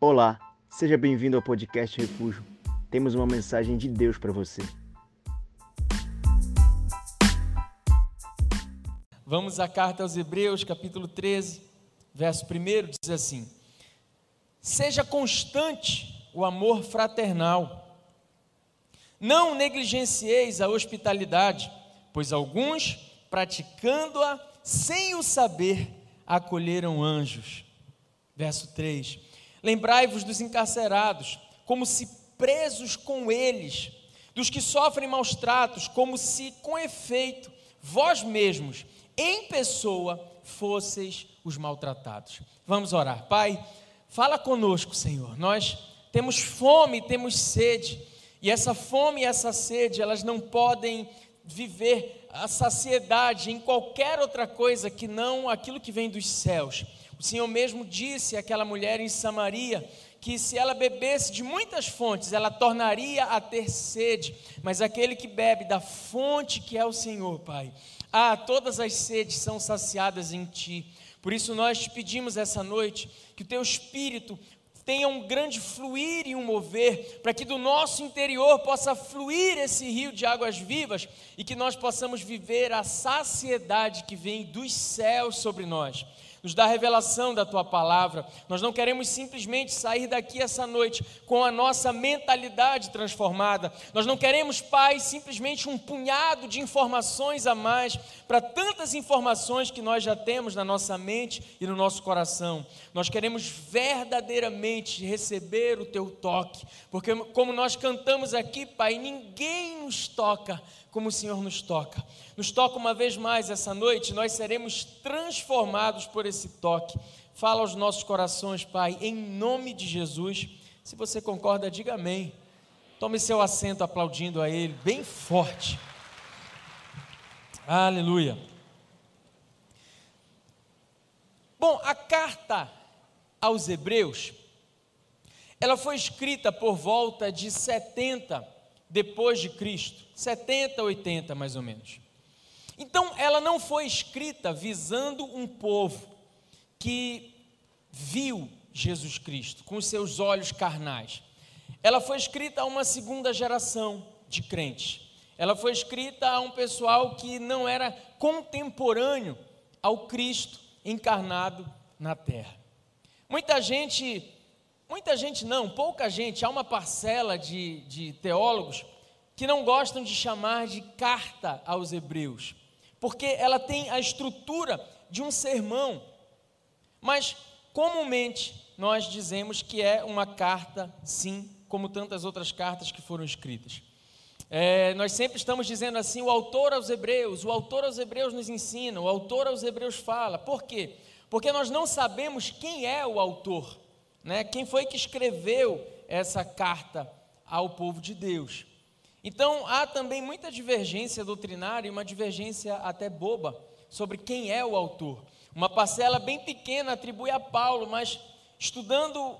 Olá, seja bem-vindo ao podcast Refúgio. Temos uma mensagem de Deus para você. Vamos à carta aos Hebreus, capítulo 13, verso 1, diz assim: Seja constante o amor fraternal. Não negligencieis a hospitalidade, pois alguns, praticando-a sem o saber, acolheram anjos. Verso 3: Lembrai-vos dos encarcerados, como se presos com eles, dos que sofrem maus tratos, como se com efeito vós mesmos em pessoa fosseis os maltratados. Vamos orar. Pai, fala conosco, Senhor. Nós temos fome, temos sede, e essa fome e essa sede, elas não podem viver a saciedade em qualquer outra coisa que não aquilo que vem dos céus. O Senhor mesmo disse àquela mulher em Samaria que se ela bebesse de muitas fontes, ela tornaria a ter sede, mas aquele que bebe da fonte que é o Senhor, Pai, ah, todas as sedes são saciadas em Ti. Por isso nós te pedimos essa noite que o Teu Espírito tenha um grande fluir e um mover, para que do nosso interior possa fluir esse rio de águas vivas e que nós possamos viver a saciedade que vem dos céus sobre nós nos dá revelação da tua palavra. Nós não queremos simplesmente sair daqui essa noite com a nossa mentalidade transformada. Nós não queremos, Pai, simplesmente um punhado de informações a mais para tantas informações que nós já temos na nossa mente e no nosso coração. Nós queremos verdadeiramente receber o teu toque, porque como nós cantamos aqui, Pai, ninguém nos toca como o Senhor nos toca. Nos toca uma vez mais essa noite, nós seremos transformados por esse toque. Fala aos nossos corações, Pai, em nome de Jesus. Se você concorda, diga amém. Tome seu assento aplaudindo a Ele, bem forte. Aleluia. Bom, a carta aos Hebreus, ela foi escrita por volta de 70 depois de Cristo, 70, 80 mais ou menos. Então, ela não foi escrita visando um povo que viu Jesus Cristo com os seus olhos carnais. Ela foi escrita a uma segunda geração de crentes. Ela foi escrita a um pessoal que não era contemporâneo ao Cristo encarnado na terra. Muita gente Muita gente não, pouca gente, há uma parcela de, de teólogos que não gostam de chamar de carta aos hebreus, porque ela tem a estrutura de um sermão, mas comumente nós dizemos que é uma carta, sim, como tantas outras cartas que foram escritas. É, nós sempre estamos dizendo assim: o autor aos Hebreus, o autor aos Hebreus nos ensina, o autor aos Hebreus fala. Por quê? Porque nós não sabemos quem é o autor. Né? Quem foi que escreveu essa carta ao povo de Deus? Então há também muita divergência doutrinária e uma divergência até boba sobre quem é o autor. Uma parcela bem pequena atribui a Paulo, mas estudando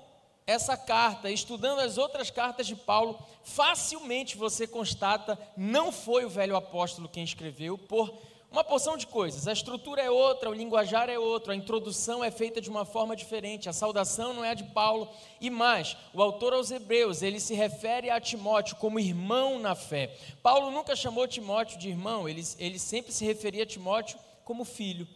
essa carta, estudando as outras cartas de Paulo, facilmente você constata não foi o velho apóstolo quem escreveu, por uma porção de coisas. A estrutura é outra, o linguajar é outro, a introdução é feita de uma forma diferente, a saudação não é a de Paulo. E mais, o autor aos Hebreus, ele se refere a Timóteo como irmão na fé. Paulo nunca chamou Timóteo de irmão, ele, ele sempre se referia a Timóteo como filho.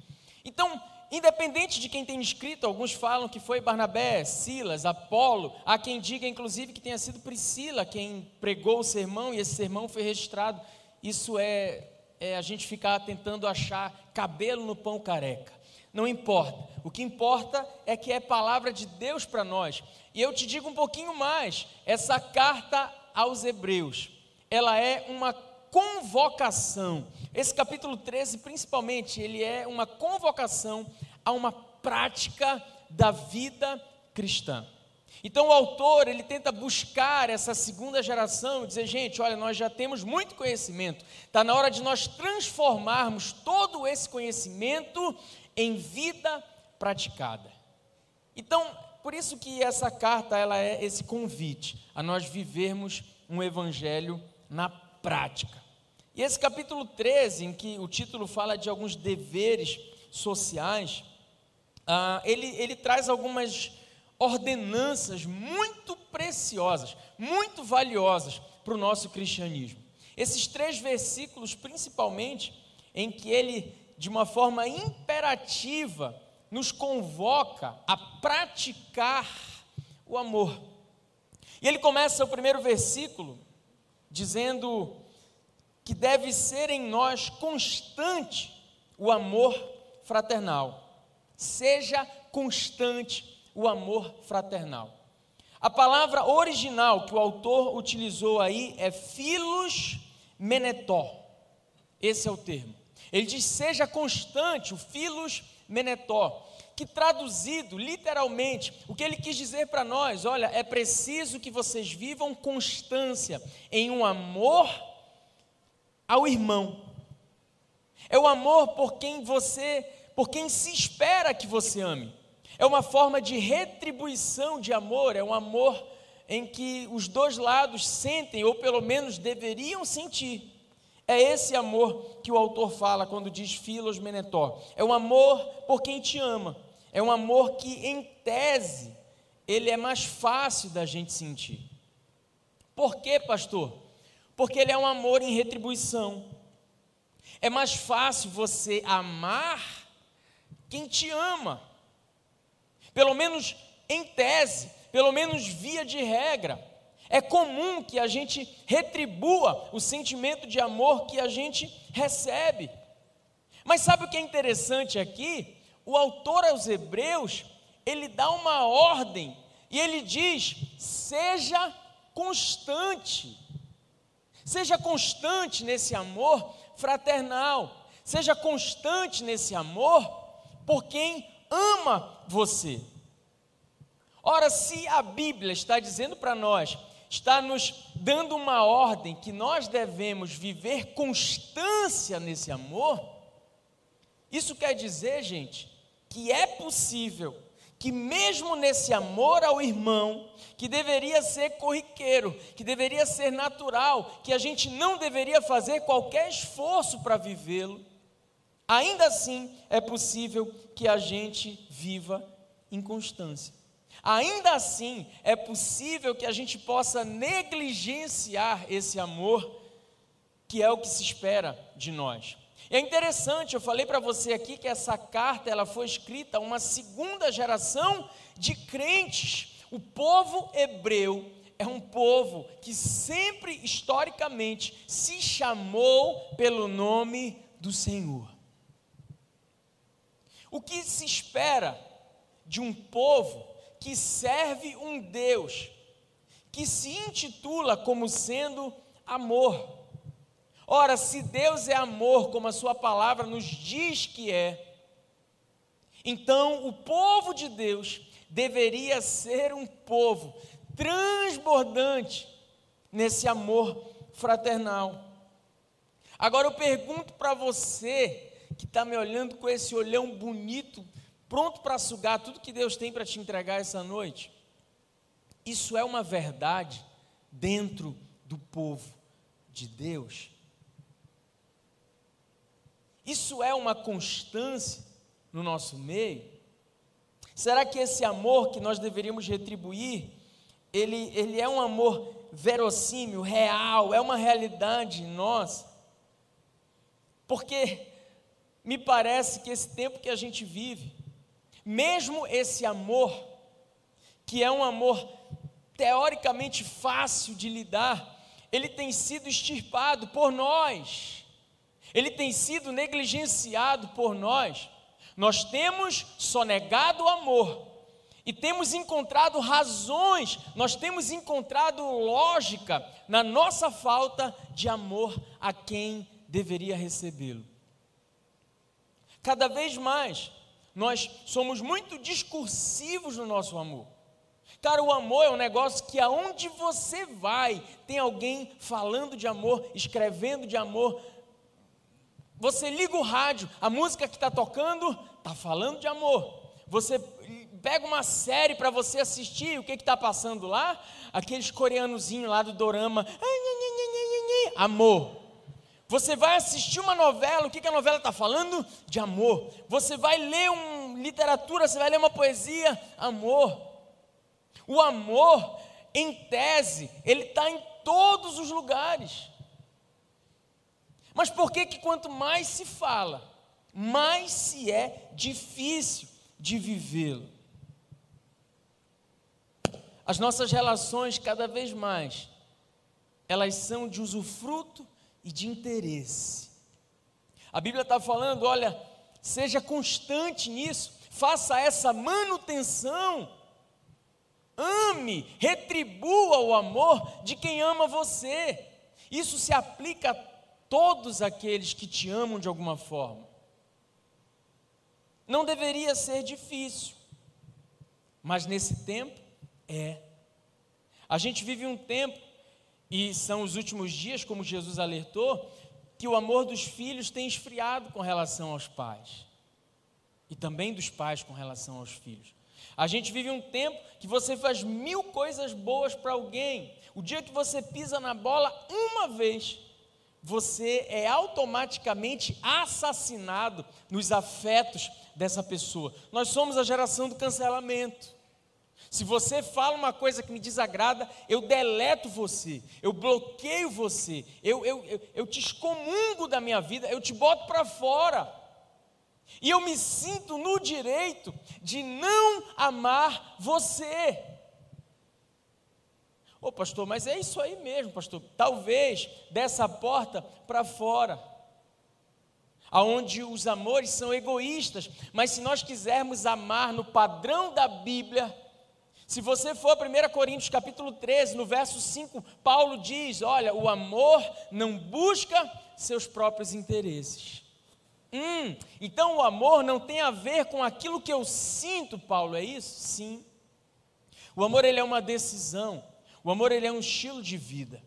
Então, independente de quem tem escrito, alguns falam que foi Barnabé, Silas, Apolo, há quem diga inclusive que tenha sido Priscila quem pregou o sermão e esse sermão foi registrado. Isso é é a gente ficar tentando achar cabelo no pão careca. Não importa. O que importa é que é palavra de Deus para nós. E eu te digo um pouquinho mais: essa carta aos Hebreus, ela é uma convocação. Esse capítulo 13, principalmente, ele é uma convocação a uma prática da vida cristã. Então o autor, ele tenta buscar essa segunda geração e dizer, gente, olha, nós já temos muito conhecimento, está na hora de nós transformarmos todo esse conhecimento em vida praticada. Então, por isso que essa carta, ela é esse convite a nós vivermos um evangelho na prática. E esse capítulo 13, em que o título fala de alguns deveres sociais, ah, ele, ele traz algumas ordenanças muito preciosas, muito valiosas para o nosso cristianismo. Esses três versículos, principalmente, em que ele, de uma forma imperativa, nos convoca a praticar o amor. E ele começa o primeiro versículo dizendo que deve ser em nós constante o amor fraternal. Seja constante o amor fraternal. A palavra original que o autor utilizou aí é filos menetó. Esse é o termo. Ele diz: seja constante, o filos menetó, que traduzido literalmente, o que ele quis dizer para nós, olha, é preciso que vocês vivam constância em um amor ao irmão. É o amor por quem você, por quem se espera que você ame. É uma forma de retribuição de amor, é um amor em que os dois lados sentem, ou pelo menos deveriam sentir. É esse amor que o autor fala quando diz filos menetó. É um amor por quem te ama. É um amor que, em tese, ele é mais fácil da gente sentir. Por quê, pastor? Porque ele é um amor em retribuição. É mais fácil você amar quem te ama. Pelo menos em tese, pelo menos via de regra. É comum que a gente retribua o sentimento de amor que a gente recebe. Mas sabe o que é interessante aqui? O autor aos Hebreus, ele dá uma ordem e ele diz: seja constante. Seja constante nesse amor fraternal. Seja constante nesse amor por quem ama você. Ora, se a Bíblia está dizendo para nós está nos dando uma ordem que nós devemos viver constância nesse amor, isso quer dizer, gente, que é possível que, mesmo nesse amor ao irmão, que deveria ser corriqueiro, que deveria ser natural, que a gente não deveria fazer qualquer esforço para vivê-lo, ainda assim é possível que a gente viva em constância. Ainda assim, é possível que a gente possa negligenciar esse amor, que é o que se espera de nós. É interessante, eu falei para você aqui que essa carta ela foi escrita a uma segunda geração de crentes. O povo hebreu é um povo que sempre historicamente se chamou pelo nome do Senhor. O que se espera de um povo que serve um Deus que se intitula como sendo amor. Ora, se Deus é amor, como a Sua palavra nos diz que é, então o povo de Deus deveria ser um povo transbordante nesse amor fraternal. Agora eu pergunto para você que está me olhando com esse olhão bonito pronto para sugar tudo que Deus tem para te entregar essa noite. Isso é uma verdade dentro do povo de Deus. Isso é uma constância no nosso meio. Será que esse amor que nós deveríamos retribuir, ele, ele é um amor verossímil, real, é uma realidade em nós? Porque me parece que esse tempo que a gente vive, mesmo esse amor, que é um amor teoricamente fácil de lidar, ele tem sido extirpado por nós, ele tem sido negligenciado por nós. Nós temos sonegado o amor e temos encontrado razões, nós temos encontrado lógica na nossa falta de amor a quem deveria recebê-lo. Cada vez mais, nós somos muito discursivos no nosso amor. Cara, o amor é um negócio que aonde você vai, tem alguém falando de amor, escrevendo de amor. Você liga o rádio, a música que está tocando está falando de amor. Você pega uma série para você assistir, o que está passando lá? Aqueles coreanozinhos lá do dorama. Amor. Você vai assistir uma novela, o que, que a novela está falando? De amor. Você vai ler uma literatura, você vai ler uma poesia, amor. O amor, em tese, ele está em todos os lugares. Mas por que que quanto mais se fala, mais se é difícil de vivê-lo? As nossas relações, cada vez mais, elas são de usufruto e de interesse. A Bíblia está falando, olha, seja constante nisso, faça essa manutenção, ame, retribua o amor de quem ama você. Isso se aplica a todos aqueles que te amam de alguma forma. Não deveria ser difícil, mas nesse tempo é. A gente vive um tempo, e são os últimos dias, como Jesus alertou, que o amor dos filhos tem esfriado com relação aos pais, e também dos pais com relação aos filhos. A gente vive um tempo que você faz mil coisas boas para alguém, o dia que você pisa na bola uma vez, você é automaticamente assassinado nos afetos dessa pessoa. Nós somos a geração do cancelamento. Se você fala uma coisa que me desagrada, eu deleto você, eu bloqueio você, eu, eu, eu, eu te excomungo da minha vida, eu te boto para fora. E eu me sinto no direito de não amar você. Ô pastor, mas é isso aí mesmo, pastor. Talvez dessa porta para fora, aonde os amores são egoístas, mas se nós quisermos amar no padrão da Bíblia, se você for a 1 Coríntios capítulo 13, no verso 5, Paulo diz: Olha, o amor não busca seus próprios interesses. Hum, então o amor não tem a ver com aquilo que eu sinto, Paulo, é isso? Sim. O amor ele é uma decisão. O amor ele é um estilo de vida.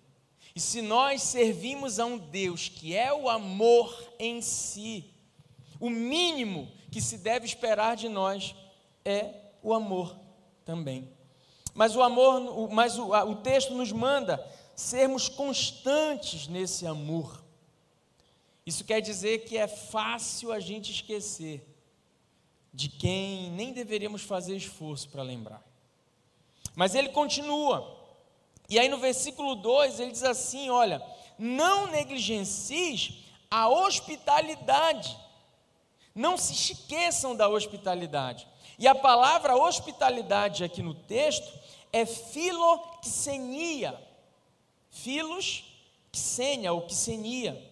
E se nós servimos a um Deus que é o amor em si, o mínimo que se deve esperar de nós é o amor também. Mas o amor, mas o, o texto nos manda sermos constantes nesse amor. Isso quer dizer que é fácil a gente esquecer de quem nem deveríamos fazer esforço para lembrar. Mas ele continua. E aí no versículo 2 ele diz assim: olha, não negligencies a hospitalidade. Não se esqueçam da hospitalidade. E a palavra hospitalidade aqui no texto é filoxenia. Filos, xenia ou xenia.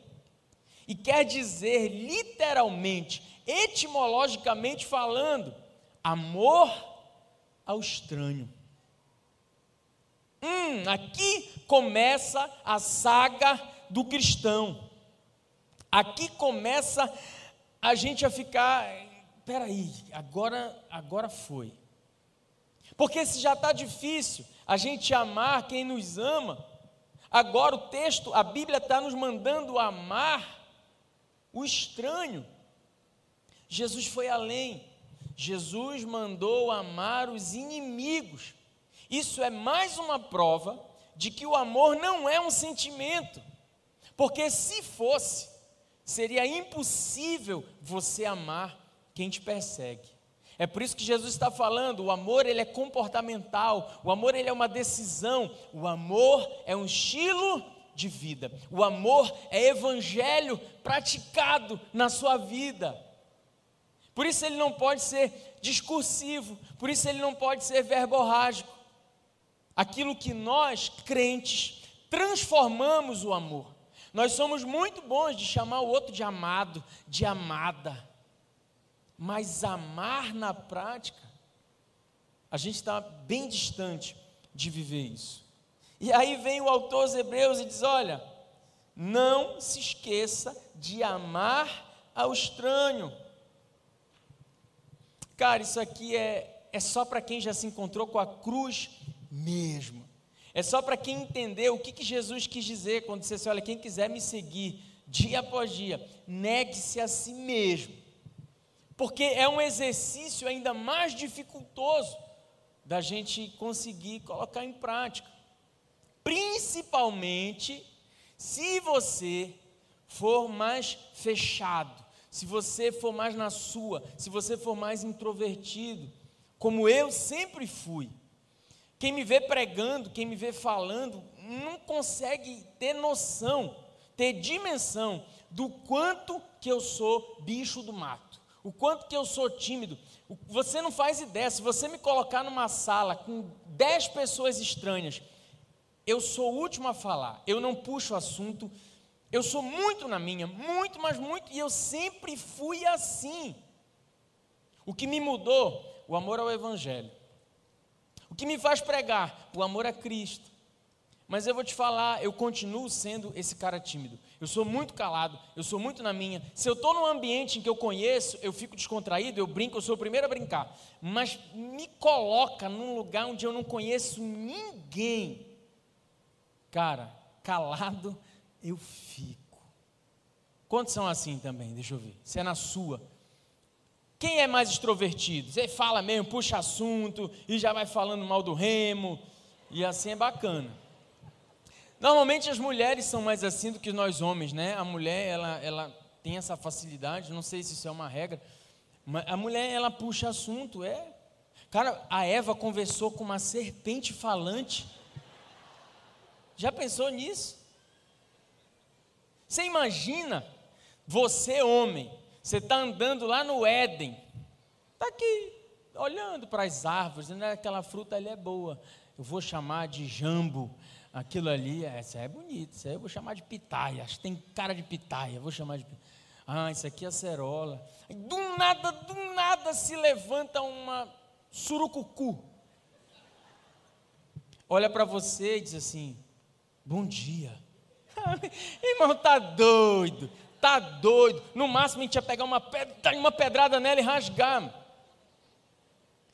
E quer dizer literalmente, etimologicamente falando, amor ao estranho. Hum, aqui começa a saga do cristão. Aqui começa a gente a ficar, peraí, agora, agora foi. Porque se já está difícil a gente amar quem nos ama, agora o texto, a Bíblia está nos mandando amar o estranho. Jesus foi além. Jesus mandou amar os inimigos. Isso é mais uma prova de que o amor não é um sentimento. Porque se fosse, seria impossível você amar quem te persegue. É por isso que Jesus está falando, o amor ele é comportamental, o amor ele é uma decisão, o amor é um estilo de vida. O amor é evangelho praticado na sua vida. Por isso ele não pode ser discursivo, por isso ele não pode ser verborrágico. Aquilo que nós, crentes, transformamos o amor. Nós somos muito bons de chamar o outro de amado, de amada. Mas amar na prática, a gente está bem distante de viver isso. E aí vem o autor aos Hebreus e diz: olha, não se esqueça de amar ao estranho. Cara, isso aqui é, é só para quem já se encontrou com a cruz mesmo. É só para quem entendeu o que, que Jesus quis dizer quando disse assim: olha, quem quiser me seguir dia após dia, negue-se a si mesmo porque é um exercício ainda mais dificultoso da gente conseguir colocar em prática. Principalmente se você for mais fechado, se você for mais na sua, se você for mais introvertido, como eu sempre fui. Quem me vê pregando, quem me vê falando, não consegue ter noção, ter dimensão do quanto que eu sou bicho do mato, o quanto que eu sou tímido. Você não faz ideia, se você me colocar numa sala com dez pessoas estranhas, eu sou o último a falar, eu não puxo assunto, eu sou muito na minha, muito, mas muito, e eu sempre fui assim. O que me mudou? O amor ao Evangelho. O que me faz pregar? O amor a Cristo. Mas eu vou te falar, eu continuo sendo esse cara tímido. Eu sou muito calado, eu sou muito na minha. Se eu estou num ambiente em que eu conheço, eu fico descontraído, eu brinco, eu sou o primeiro a brincar. Mas me coloca num lugar onde eu não conheço ninguém. Cara, calado eu fico. Quantos são assim também? Deixa eu ver. Se é na sua. Quem é mais extrovertido? Você fala mesmo, puxa assunto e já vai falando mal do remo. E assim é bacana. Normalmente as mulheres são mais assim do que nós homens, né? A mulher, ela, ela tem essa facilidade, não sei se isso é uma regra, mas a mulher, ela puxa assunto, é. Cara, a Eva conversou com uma serpente falante. Já pensou nisso? Você imagina, você homem, você está andando lá no Éden, está aqui, olhando para as árvores, né? aquela fruta ali é boa, eu vou chamar de jambo, aquilo ali, essa é bonito, isso aí eu vou chamar de pitaia, acho que tem cara de pitaia, vou chamar de Ah, isso aqui é acerola. Do nada, do nada se levanta uma surucucu. Olha para você e diz assim: Bom dia. Irmão, tá doido, tá doido. No máximo a gente ia pegar uma, pedra, uma pedrada nela e rasgar.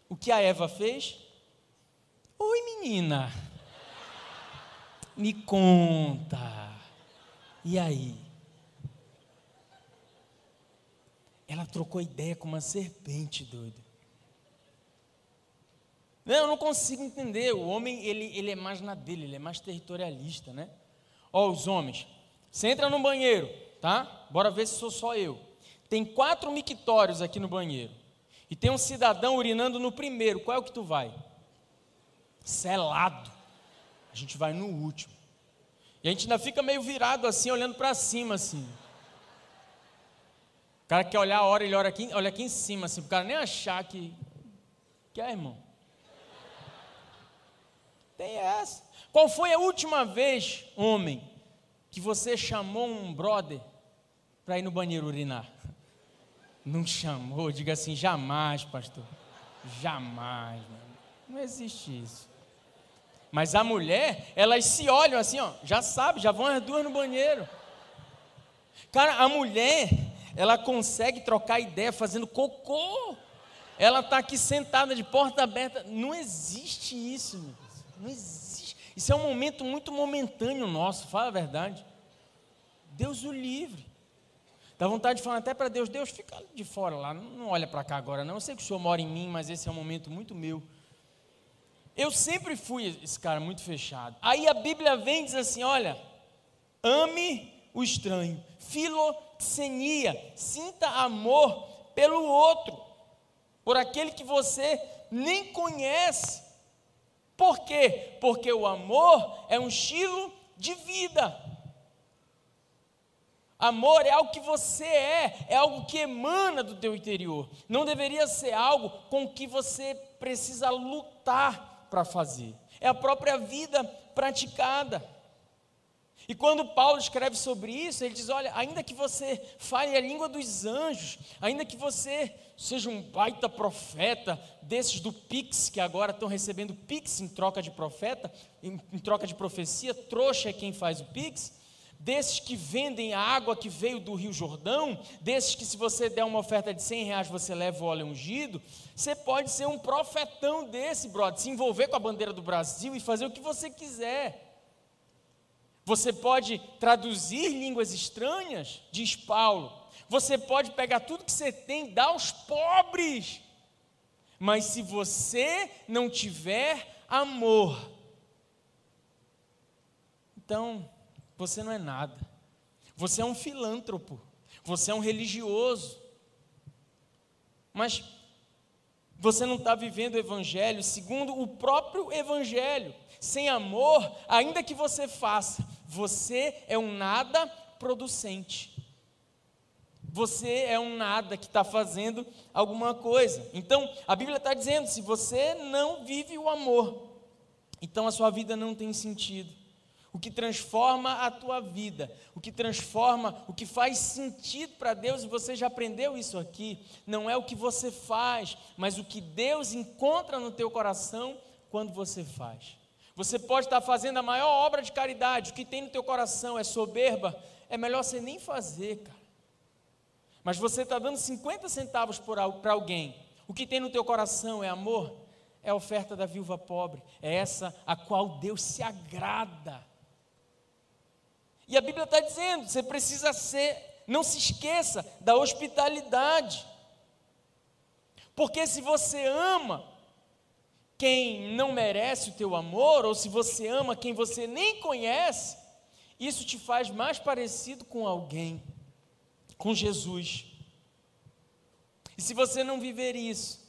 O que a Eva fez? Oi, menina me conta. E aí? Ela trocou ideia com uma serpente doida. Não, eu não consigo entender. O homem, ele, ele é mais na dele, ele é mais territorialista, né? Ó, os homens. Você entra no banheiro, tá? Bora ver se sou só eu. Tem quatro mictórios aqui no banheiro. E tem um cidadão urinando no primeiro. Qual é o que tu vai? Selado. A gente vai no último. E a gente ainda fica meio virado assim, olhando para cima assim. O cara quer olhar a hora, ele olha aqui, olha aqui em cima, assim, o cara nem achar que. Que é, irmão? Tem essa. Qual foi a última vez, homem, que você chamou um brother para ir no banheiro urinar? Não chamou, diga assim, jamais, pastor. Jamais, mano. Não existe isso. Mas a mulher, elas se olham assim, ó, já sabe, já vão as duas no banheiro. Cara, a mulher, ela consegue trocar ideia fazendo cocô. Ela está aqui sentada de porta aberta. Não existe isso, meu Deus. Não existe. Isso é um momento muito momentâneo nosso, fala a verdade. Deus o livre. Dá vontade de falar até para Deus, Deus, fica de fora lá, não olha para cá agora não. Eu sei que o Senhor mora em mim, mas esse é um momento muito meu. Eu sempre fui esse cara muito fechado. Aí a Bíblia vem e diz assim: olha, ame o estranho, filoxenia, sinta amor pelo outro, por aquele que você nem conhece. Por quê? Porque o amor é um estilo de vida. Amor é algo que você é, é algo que emana do teu interior. Não deveria ser algo com que você precisa lutar para fazer, é a própria vida praticada. E quando Paulo escreve sobre isso, ele diz: Olha, ainda que você fale a língua dos anjos, ainda que você seja um baita profeta, desses do Pix, que agora estão recebendo Pix em troca de profeta, em, em troca de profecia, trouxa é quem faz o Pix desses que vendem a água que veio do Rio Jordão, desses que se você der uma oferta de 100 reais você leva o óleo ungido, você pode ser um profetão desse, brother, se envolver com a bandeira do Brasil e fazer o que você quiser. Você pode traduzir línguas estranhas, diz Paulo. Você pode pegar tudo que você tem e dar aos pobres. Mas se você não tiver amor, então você não é nada. Você é um filântropo. Você é um religioso. Mas Você não está vivendo o Evangelho segundo o próprio Evangelho. Sem amor, ainda que você faça, você é um nada producente. Você é um nada que está fazendo alguma coisa. Então, a Bíblia está dizendo: se você não vive o amor, então a sua vida não tem sentido. O que transforma a tua vida, o que transforma, o que faz sentido para Deus, e você já aprendeu isso aqui, não é o que você faz, mas o que Deus encontra no teu coração quando você faz. Você pode estar fazendo a maior obra de caridade, o que tem no teu coração é soberba, é melhor você nem fazer, cara. Mas você está dando 50 centavos para alguém, o que tem no teu coração é amor, é a oferta da viúva pobre, é essa a qual Deus se agrada. E a Bíblia está dizendo: você precisa ser, não se esqueça da hospitalidade. Porque se você ama quem não merece o teu amor, ou se você ama quem você nem conhece, isso te faz mais parecido com alguém, com Jesus. E se você não viver isso,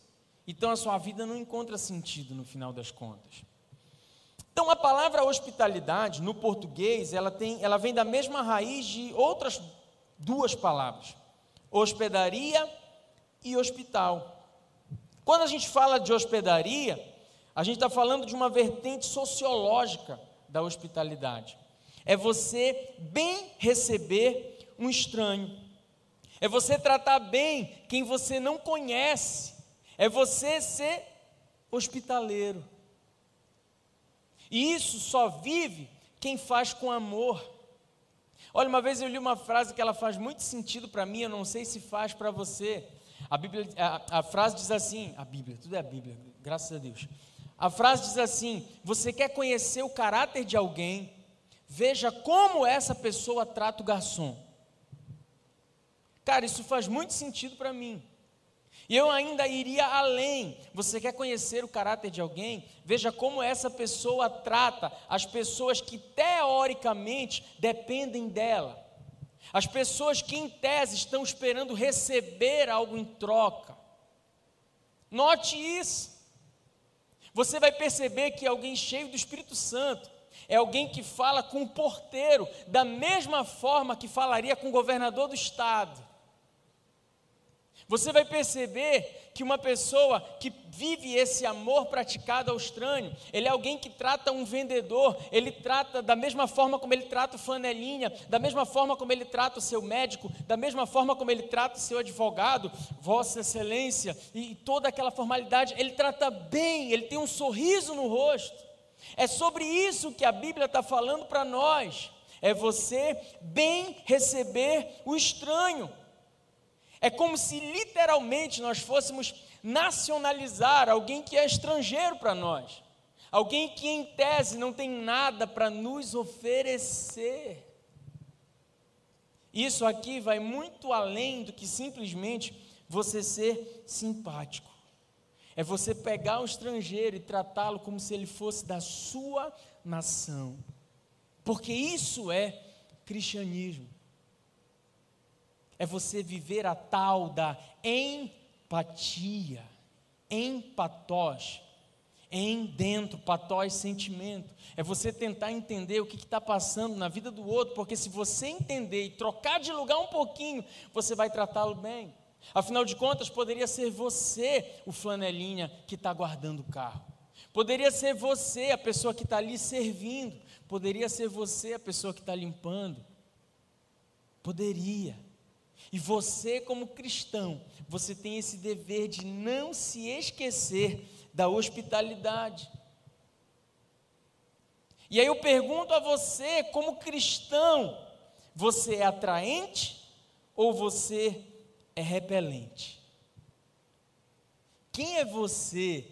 então a sua vida não encontra sentido no final das contas. Então a palavra hospitalidade no português, ela tem, ela vem da mesma raiz de outras duas palavras: hospedaria e hospital. Quando a gente fala de hospedaria, a gente está falando de uma vertente sociológica da hospitalidade. É você bem receber um estranho. É você tratar bem quem você não conhece. É você ser hospitaleiro. E isso só vive quem faz com amor. Olha, uma vez eu li uma frase que ela faz muito sentido para mim, eu não sei se faz para você. A, Bíblia, a, a frase diz assim: a Bíblia, tudo é a Bíblia, graças a Deus. A frase diz assim: você quer conhecer o caráter de alguém, veja como essa pessoa trata o garçom. Cara, isso faz muito sentido para mim. E eu ainda iria além. Você quer conhecer o caráter de alguém? Veja como essa pessoa trata as pessoas que teoricamente dependem dela. As pessoas que em tese estão esperando receber algo em troca. Note isso. Você vai perceber que alguém cheio do Espírito Santo é alguém que fala com o porteiro da mesma forma que falaria com o governador do estado. Você vai perceber que uma pessoa que vive esse amor praticado ao estranho, ele é alguém que trata um vendedor, ele trata da mesma forma como ele trata o flanelinha, da mesma forma como ele trata o seu médico, da mesma forma como ele trata o seu advogado, Vossa Excelência, e toda aquela formalidade, ele trata bem, ele tem um sorriso no rosto. É sobre isso que a Bíblia está falando para nós. É você bem receber o estranho. É como se literalmente nós fôssemos nacionalizar alguém que é estrangeiro para nós, alguém que em tese não tem nada para nos oferecer. Isso aqui vai muito além do que simplesmente você ser simpático. É você pegar o estrangeiro e tratá-lo como se ele fosse da sua nação. Porque isso é cristianismo é você viver a tal da empatia, empatós, em dentro, patós, sentimento. É você tentar entender o que está passando na vida do outro, porque se você entender e trocar de lugar um pouquinho, você vai tratá-lo bem. Afinal de contas, poderia ser você o flanelinha que está guardando o carro. Poderia ser você a pessoa que está ali servindo. Poderia ser você a pessoa que está limpando. Poderia. E você, como cristão, você tem esse dever de não se esquecer da hospitalidade. E aí eu pergunto a você, como cristão, você é atraente ou você é repelente? Quem é você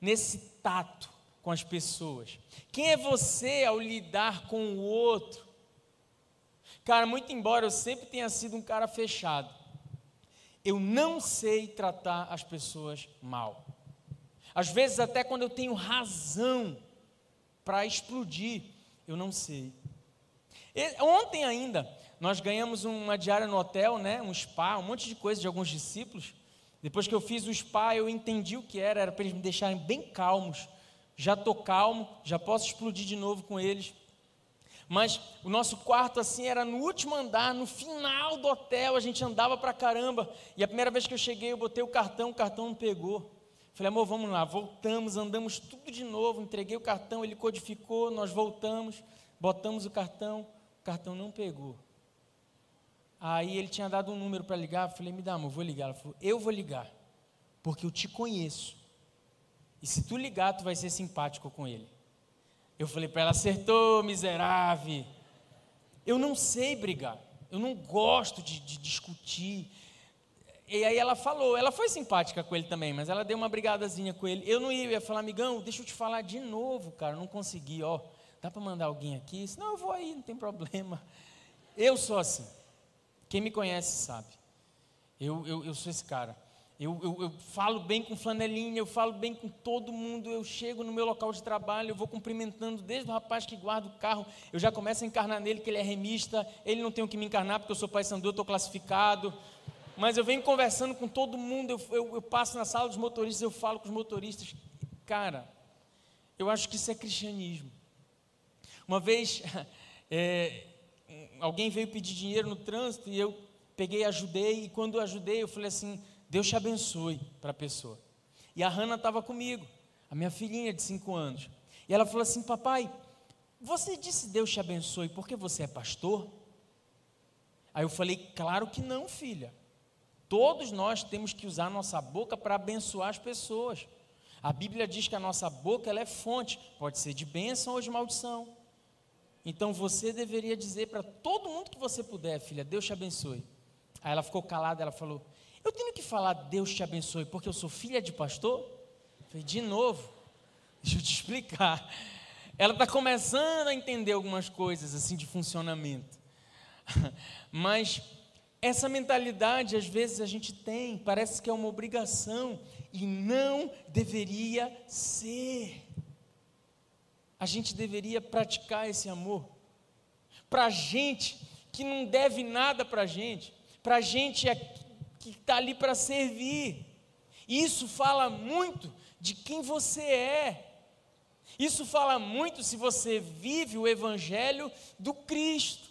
nesse tato com as pessoas? Quem é você ao lidar com o outro? Cara, muito embora eu sempre tenha sido um cara fechado, eu não sei tratar as pessoas mal. Às vezes, até quando eu tenho razão para explodir, eu não sei. E, ontem ainda, nós ganhamos uma diária no hotel, né, um spa, um monte de coisa de alguns discípulos. Depois que eu fiz o spa, eu entendi o que era, era para eles me deixarem bem calmos. Já estou calmo, já posso explodir de novo com eles. Mas o nosso quarto assim era no último andar, no final do hotel, a gente andava para caramba. E a primeira vez que eu cheguei, eu botei o cartão, o cartão não pegou. Falei, amor, vamos lá, voltamos, andamos tudo de novo, entreguei o cartão, ele codificou, nós voltamos, botamos o cartão, o cartão não pegou. Aí ele tinha dado um número para ligar, falei, me dá, amor, vou ligar. Ela falou, eu vou ligar, porque eu te conheço. E se tu ligar, tu vai ser simpático com ele. Eu falei para ela, acertou, miserável. Eu não sei brigar, eu não gosto de, de discutir. E aí ela falou, ela foi simpática com ele também, mas ela deu uma brigadazinha com ele. Eu não ia, eu ia falar, amigão, deixa eu te falar de novo, cara, não consegui, ó. Dá para mandar alguém aqui? Não, eu vou aí, não tem problema. Eu sou assim. Quem me conhece sabe. Eu, eu, eu sou esse cara. Eu, eu, eu, falo bem com flanelinha, eu falo bem com todo mundo. Eu chego no meu local de trabalho, eu vou cumprimentando desde o rapaz que guarda o carro. Eu já começo a encarnar nele que ele é remista. Ele não tem o que me encarnar porque eu sou pai sandu, eu estou classificado. Mas eu venho conversando com todo mundo. Eu, eu, eu passo na sala dos motoristas, eu falo com os motoristas. Cara, eu acho que isso é cristianismo. Uma vez, é, alguém veio pedir dinheiro no trânsito e eu peguei, ajudei, e quando eu ajudei, eu falei assim: Deus te abençoe para a pessoa. E a Hanna estava comigo, a minha filhinha de 5 anos. E ela falou assim: Papai, você disse Deus te abençoe porque você é pastor? Aí eu falei: Claro que não, filha. Todos nós temos que usar nossa boca para abençoar as pessoas. A Bíblia diz que a nossa boca ela é fonte, pode ser de bênção ou de maldição. Então você deveria dizer para todo mundo que você puder, filha, Deus te abençoe. Aí ela ficou calada, ela falou: falar Deus te abençoe porque eu sou filha de pastor? Eu falei, de novo, deixa eu te explicar. Ela está começando a entender algumas coisas assim de funcionamento. Mas essa mentalidade às vezes a gente tem, parece que é uma obrigação e não deveria ser a gente deveria praticar esse amor. Para gente que não deve nada para gente, para gente é, que está ali para servir. Isso fala muito de quem você é. Isso fala muito se você vive o Evangelho do Cristo.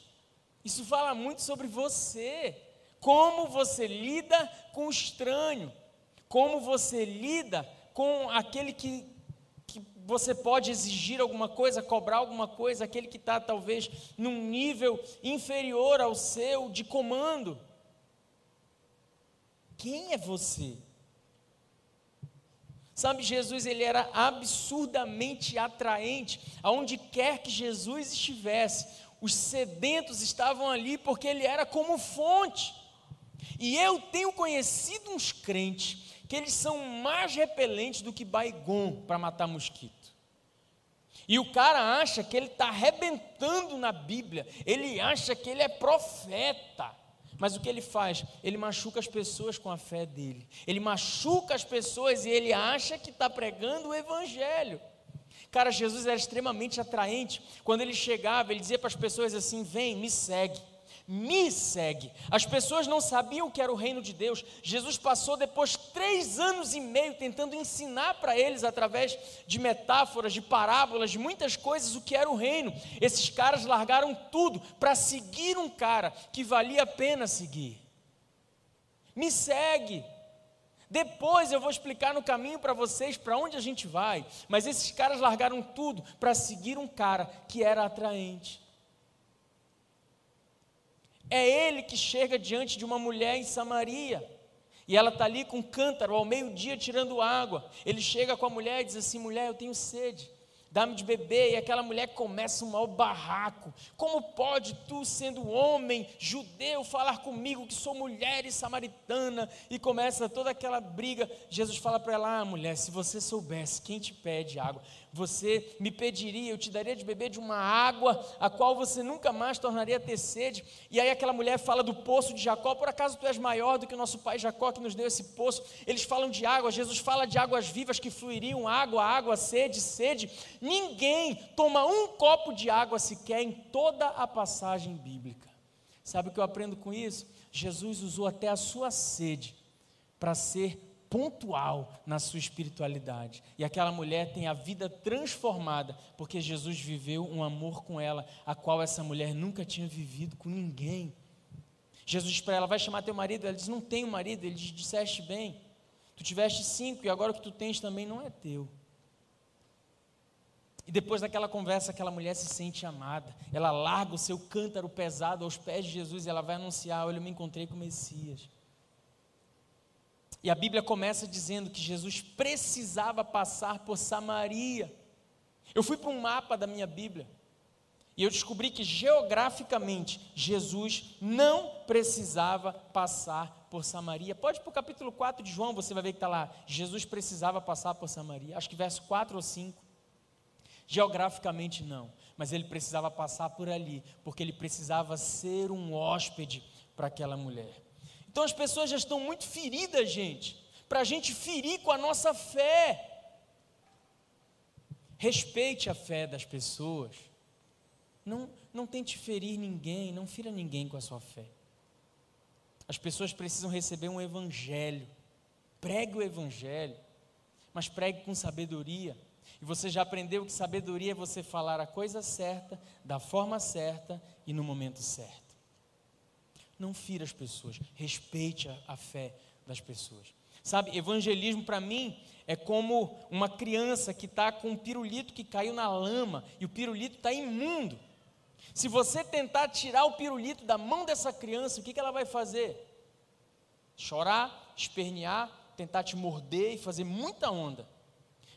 Isso fala muito sobre você. Como você lida com o estranho. Como você lida com aquele que você pode exigir alguma coisa, cobrar alguma coisa, aquele que está talvez num nível inferior ao seu de comando. Quem é você? Sabe, Jesus ele era absurdamente atraente, aonde quer que Jesus estivesse, os sedentos estavam ali porque ele era como fonte. E eu tenho conhecido uns crentes que eles são mais repelentes do que baigon para matar mosquito. E o cara acha que ele está arrebentando na Bíblia, ele acha que ele é profeta. Mas o que ele faz? Ele machuca as pessoas com a fé dele. Ele machuca as pessoas e ele acha que está pregando o Evangelho. Cara, Jesus era extremamente atraente. Quando ele chegava, ele dizia para as pessoas assim: Vem, me segue me segue. As pessoas não sabiam o que era o reino de Deus. Jesus passou depois três anos e meio tentando ensinar para eles, através de metáforas, de parábolas, de muitas coisas, o que era o reino. Esses caras largaram tudo para seguir um cara que valia a pena seguir. Me segue. Depois eu vou explicar no caminho para vocês para onde a gente vai. Mas esses caras largaram tudo para seguir um cara que era atraente. É ele que chega diante de uma mulher em Samaria. E ela está ali com um cântaro ao meio-dia tirando água. Ele chega com a mulher e diz assim: mulher, eu tenho sede dá-me de beber, e aquela mulher começa um mau barraco. Como pode tu, sendo homem, judeu, falar comigo que sou mulher e samaritana? E começa toda aquela briga. Jesus fala para ela: ah, mulher, se você soubesse quem te pede água, você me pediria, eu te daria de beber de uma água a qual você nunca mais tornaria a ter sede. E aí aquela mulher fala do poço de Jacó, por acaso tu és maior do que o nosso pai Jacó que nos deu esse poço? Eles falam de água, Jesus fala de águas vivas que fluiriam, água, água, sede, sede. Ninguém toma um copo de água sequer em toda a passagem bíblica. Sabe o que eu aprendo com isso? Jesus usou até a sua sede para ser pontual na sua espiritualidade. E aquela mulher tem a vida transformada, porque Jesus viveu um amor com ela, a qual essa mulher nunca tinha vivido com ninguém. Jesus para ela, vai chamar teu marido? Ela diz, não tenho marido. Ele diz, disseste bem. Tu tiveste cinco e agora o que tu tens também não é teu. E depois daquela conversa, aquela mulher se sente amada. Ela larga o seu cântaro pesado aos pés de Jesus e ela vai anunciar: Olha, eu me encontrei com o Messias. E a Bíblia começa dizendo que Jesus precisava passar por Samaria. Eu fui para um mapa da minha Bíblia e eu descobri que geograficamente Jesus não precisava passar por Samaria. Pode ir para o capítulo 4 de João, você vai ver que está lá. Jesus precisava passar por Samaria. Acho que verso 4 ou 5. Geograficamente não, mas ele precisava passar por ali, porque ele precisava ser um hóspede para aquela mulher. Então as pessoas já estão muito feridas, gente, para a gente ferir com a nossa fé. Respeite a fé das pessoas. Não, não tente ferir ninguém, não fira ninguém com a sua fé. As pessoas precisam receber um evangelho. Pregue o evangelho, mas pregue com sabedoria. E você já aprendeu que sabedoria é você falar a coisa certa, da forma certa e no momento certo. Não fira as pessoas, respeite a, fé das pessoas. Sabe, evangelismo para mim é como uma criança que está com um pirulito que caiu na lama e o pirulito está imundo. Se você tentar tirar o pirulito da mão dessa criança, o que, que ela vai fazer? Chorar, espernear, tentar te morder e fazer muita onda.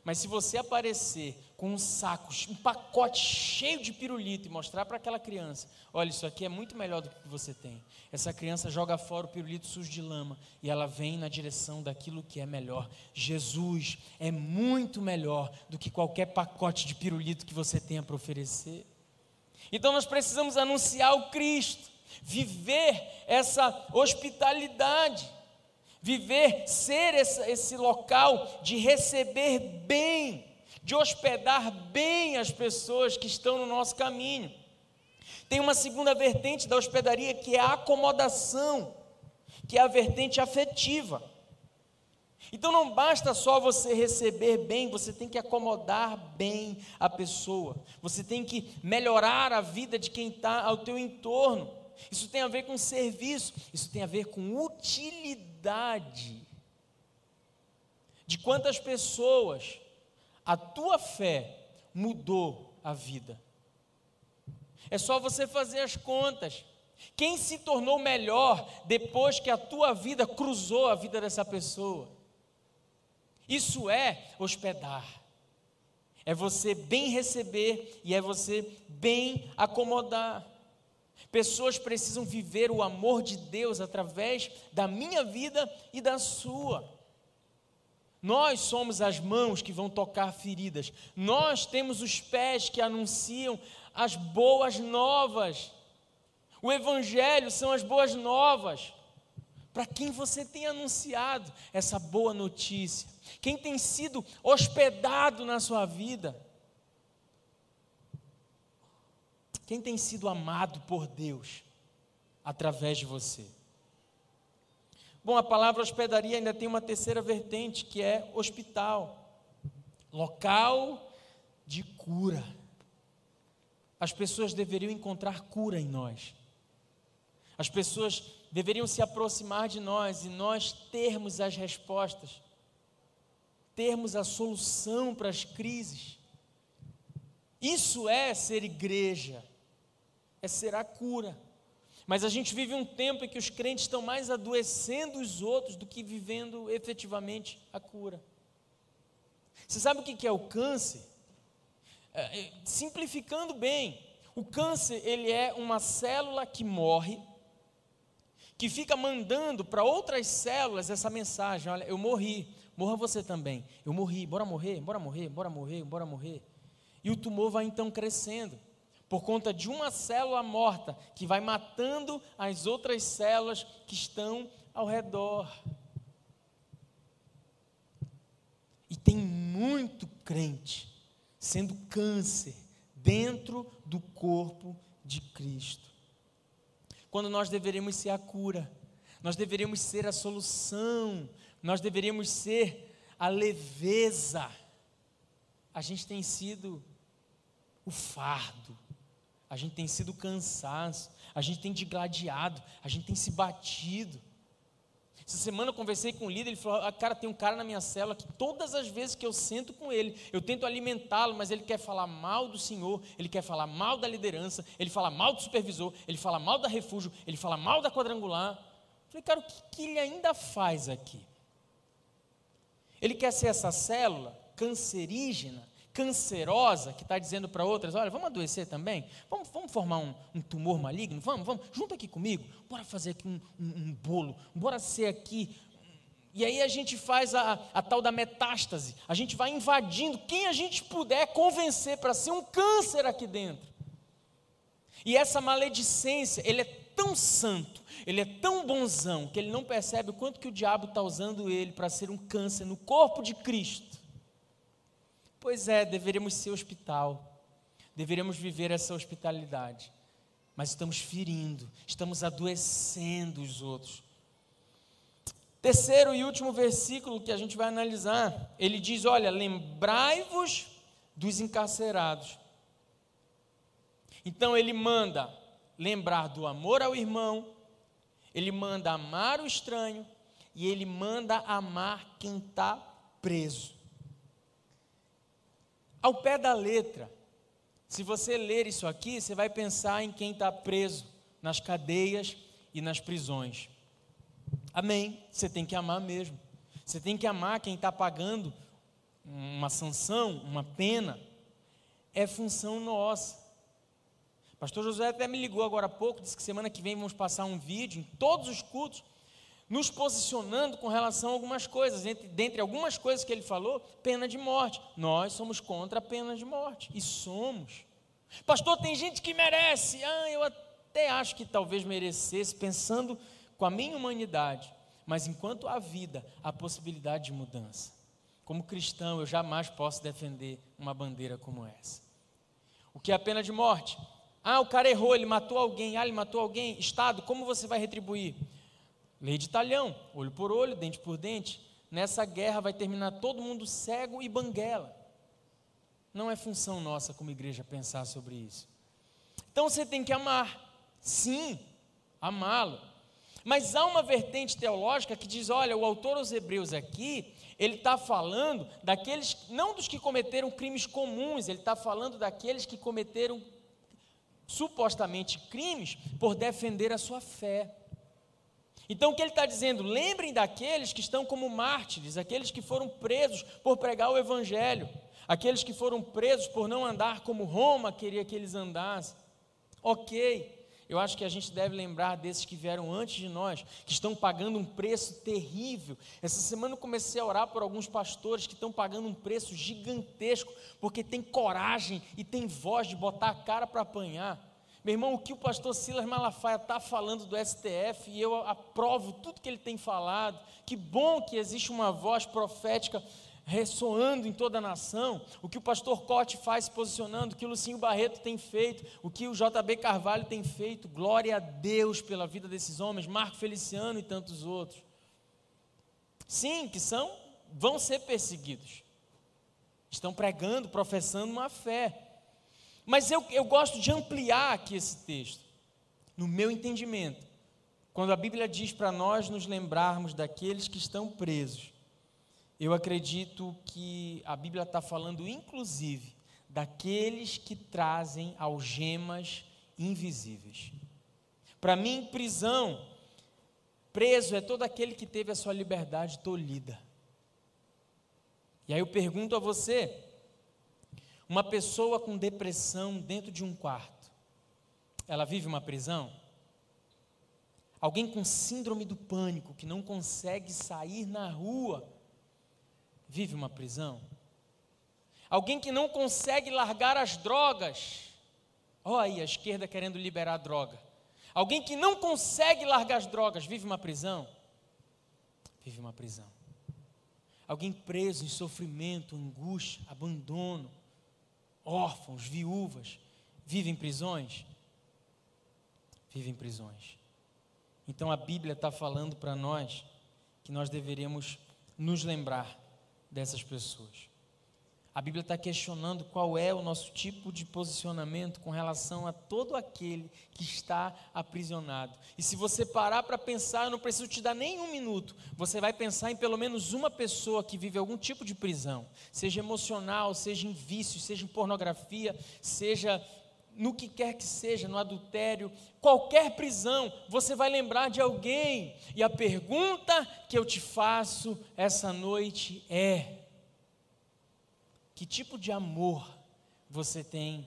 Mas se você aparecer com um saco, um pacote cheio de pirulito e mostrar para aquela criança: olha, isso aqui é muito melhor do que você tem. Essa criança joga fora o pirulito sujo de lama e ela vem na direção daquilo que é melhor. Jesus é muito melhor do que qualquer pacote de pirulito que você tenha para oferecer. Então nós precisamos anunciar o Cristo, viver essa hospitalidade viver, ser esse, esse local de receber bem, de hospedar bem as pessoas que estão no nosso caminho. Tem uma segunda vertente da hospedaria que é a acomodação, que é a vertente afetiva. Então não basta só você receber bem, você tem que acomodar bem a pessoa. Você tem que melhorar a vida de quem está ao teu entorno. Isso tem a ver com serviço, isso tem a ver com utilidade. De quantas pessoas a tua fé mudou a vida. É só você fazer as contas. Quem se tornou melhor depois que a tua vida cruzou a vida dessa pessoa? Isso é hospedar. É você bem receber e é você bem acomodar. Pessoas precisam viver o amor de Deus através da minha vida e da sua. Nós somos as mãos que vão tocar feridas. Nós temos os pés que anunciam as boas novas. O Evangelho são as boas novas. Para quem você tem anunciado essa boa notícia? Quem tem sido hospedado na sua vida? Quem tem sido amado por Deus através de você? Bom, a palavra hospedaria ainda tem uma terceira vertente, que é hospital local de cura. As pessoas deveriam encontrar cura em nós. As pessoas deveriam se aproximar de nós e nós termos as respostas, termos a solução para as crises. Isso é ser igreja é ser a cura. Mas a gente vive um tempo em que os crentes estão mais adoecendo os outros do que vivendo efetivamente a cura. Você sabe o que é o câncer? É, é, simplificando bem, o câncer ele é uma célula que morre, que fica mandando para outras células essa mensagem: olha, eu morri, morra você também. Eu morri, bora morrer, bora morrer, bora morrer, bora morrer. E o tumor vai então crescendo por conta de uma célula morta que vai matando as outras células que estão ao redor. E tem muito crente sendo câncer dentro do corpo de Cristo. Quando nós deveríamos ser a cura, nós deveríamos ser a solução nós deveríamos ser a leveza. A gente tem sido o fardo, a gente tem sido cansaço, a gente tem digladiado, a gente tem se batido. Essa semana eu conversei com o líder, ele falou: ah, Cara, tem um cara na minha cela que todas as vezes que eu sento com ele, eu tento alimentá-lo, mas ele quer falar mal do Senhor, ele quer falar mal da liderança, ele fala mal do supervisor, ele fala mal da refúgio, ele fala mal da quadrangular. Eu falei, cara, o que, que ele ainda faz aqui? Ele quer ser essa célula cancerígena, cancerosa, que está dizendo para outras: olha, vamos adoecer também? Vamos, vamos formar um, um, tumor maligno? Vamos, vamos, junta aqui comigo, bora fazer aqui um, um, um bolo, bora ser aqui. E aí a gente faz a, a tal da metástase, a gente vai invadindo quem a gente puder convencer para ser um câncer aqui dentro. E essa maledicência, ele é tão santo, ele é tão bonzão, que ele não percebe o quanto que o diabo está usando ele para ser um câncer no corpo de Cristo. Pois é, deveríamos ser hospital, deveríamos viver essa hospitalidade, mas estamos ferindo, estamos adoecendo os outros. Terceiro e último versículo que a gente vai analisar, ele diz: Olha, lembrai-vos dos encarcerados. Então ele manda lembrar do amor ao irmão, ele manda amar o estranho e ele manda amar quem está preso. Ao pé da letra, se você ler isso aqui, você vai pensar em quem está preso nas cadeias e nas prisões. Amém. Você tem que amar mesmo. Você tem que amar quem está pagando uma sanção, uma pena. É função nossa. Pastor José até me ligou agora há pouco, disse que semana que vem vamos passar um vídeo em todos os cultos, nos posicionando com relação a algumas coisas. Entre, dentre algumas coisas que ele falou, pena de morte. Nós somos contra a pena de morte. E somos. Pastor, tem gente que merece. Ah, eu até acho que talvez merecesse, pensando com a minha humanidade. Mas enquanto há vida, há possibilidade de mudança. Como cristão, eu jamais posso defender uma bandeira como essa. O que é a pena de morte? Ah, o cara errou, ele matou alguém. Ah, ele matou alguém. Estado, como você vai retribuir? Lei de talhão, olho por olho, dente por dente. Nessa guerra vai terminar todo mundo cego e banguela. Não é função nossa como igreja pensar sobre isso. Então você tem que amar, sim, amá-lo. Mas há uma vertente teológica que diz: olha, o autor aos Hebreus aqui, ele está falando daqueles, não dos que cometeram crimes comuns, ele está falando daqueles que cometeram supostamente crimes por defender a sua fé. Então o que ele está dizendo? Lembrem daqueles que estão como mártires, aqueles que foram presos por pregar o Evangelho, aqueles que foram presos por não andar como Roma queria que eles andassem. Ok, eu acho que a gente deve lembrar desses que vieram antes de nós, que estão pagando um preço terrível. Essa semana eu comecei a orar por alguns pastores que estão pagando um preço gigantesco, porque tem coragem e tem voz de botar a cara para apanhar. Meu irmão, o que o pastor Silas Malafaia está falando do STF, e eu aprovo tudo que ele tem falado. Que bom que existe uma voz profética ressoando em toda a nação, o que o pastor Cote faz se posicionando, o que o Lucinho Barreto tem feito, o que o JB Carvalho tem feito, glória a Deus pela vida desses homens, Marco Feliciano e tantos outros. Sim, que são, vão ser perseguidos, estão pregando, professando uma fé, mas eu, eu gosto de ampliar aqui esse texto, no meu entendimento, quando a Bíblia diz para nós nos lembrarmos daqueles que estão presos, eu acredito que a Bíblia está falando, inclusive, daqueles que trazem algemas invisíveis. Para mim, prisão, preso é todo aquele que teve a sua liberdade tolhida. E aí eu pergunto a você: uma pessoa com depressão dentro de um quarto, ela vive uma prisão? Alguém com síndrome do pânico, que não consegue sair na rua, vive uma prisão? Alguém que não consegue largar as drogas, olha aí a esquerda querendo liberar a droga. Alguém que não consegue largar as drogas, vive uma prisão? Vive uma prisão. Alguém preso em sofrimento, angústia, abandono, órfãos, viúvas, vivem em prisões? Vivem em prisões. Então a Bíblia está falando para nós que nós deveríamos nos lembrar dessas pessoas. A Bíblia está questionando qual é o nosso tipo de posicionamento com relação a todo aquele que está aprisionado. E se você parar para pensar, eu não preciso te dar nem um minuto, você vai pensar em pelo menos uma pessoa que vive algum tipo de prisão, seja emocional, seja em vício, seja em pornografia, seja no que quer que seja, no adultério, qualquer prisão, você vai lembrar de alguém. E a pergunta que eu te faço essa noite é: que tipo de amor você tem